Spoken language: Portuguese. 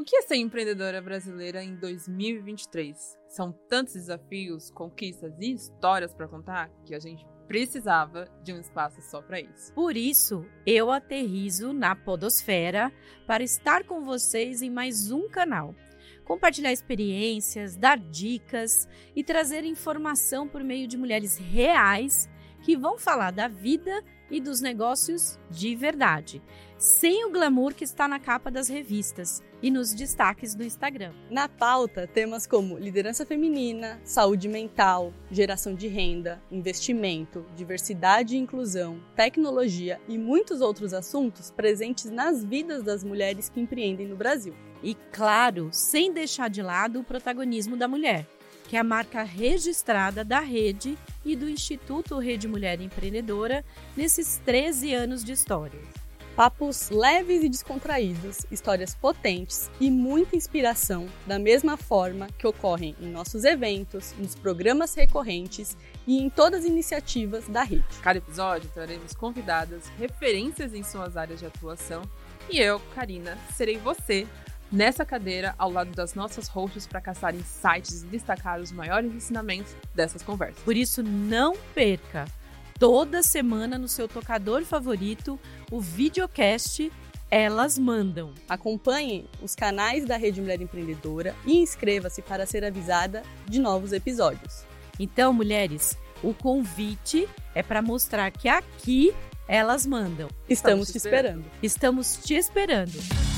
O que é ser empreendedora brasileira em 2023? São tantos desafios, conquistas e histórias para contar que a gente precisava de um espaço só para isso. Por isso, eu aterrizo na Podosfera para estar com vocês em mais um canal. Compartilhar experiências, dar dicas e trazer informação por meio de mulheres reais que vão falar da vida e dos negócios de verdade, sem o glamour que está na capa das revistas e nos destaques do Instagram. Na pauta, temas como liderança feminina, saúde mental, geração de renda, investimento, diversidade e inclusão, tecnologia e muitos outros assuntos presentes nas vidas das mulheres que empreendem no Brasil. E claro, sem deixar de lado o protagonismo da mulher que é a marca registrada da rede e do Instituto Rede Mulher Empreendedora nesses 13 anos de história. Papos leves e descontraídos, histórias potentes e muita inspiração, da mesma forma que ocorrem em nossos eventos, nos programas recorrentes e em todas as iniciativas da rede. Cada episódio traremos convidadas, referências em suas áreas de atuação e eu, Karina, serei você nessa cadeira ao lado das nossas hosts para caçar insights e destacar os maiores ensinamentos dessas conversas. Por isso, não perca toda semana no seu tocador favorito o videocast Elas Mandam. Acompanhe os canais da Rede Mulher Empreendedora e inscreva-se para ser avisada de novos episódios. Então, mulheres, o convite é para mostrar que aqui elas mandam. Estamos, Estamos te esperando. esperando. Estamos te esperando.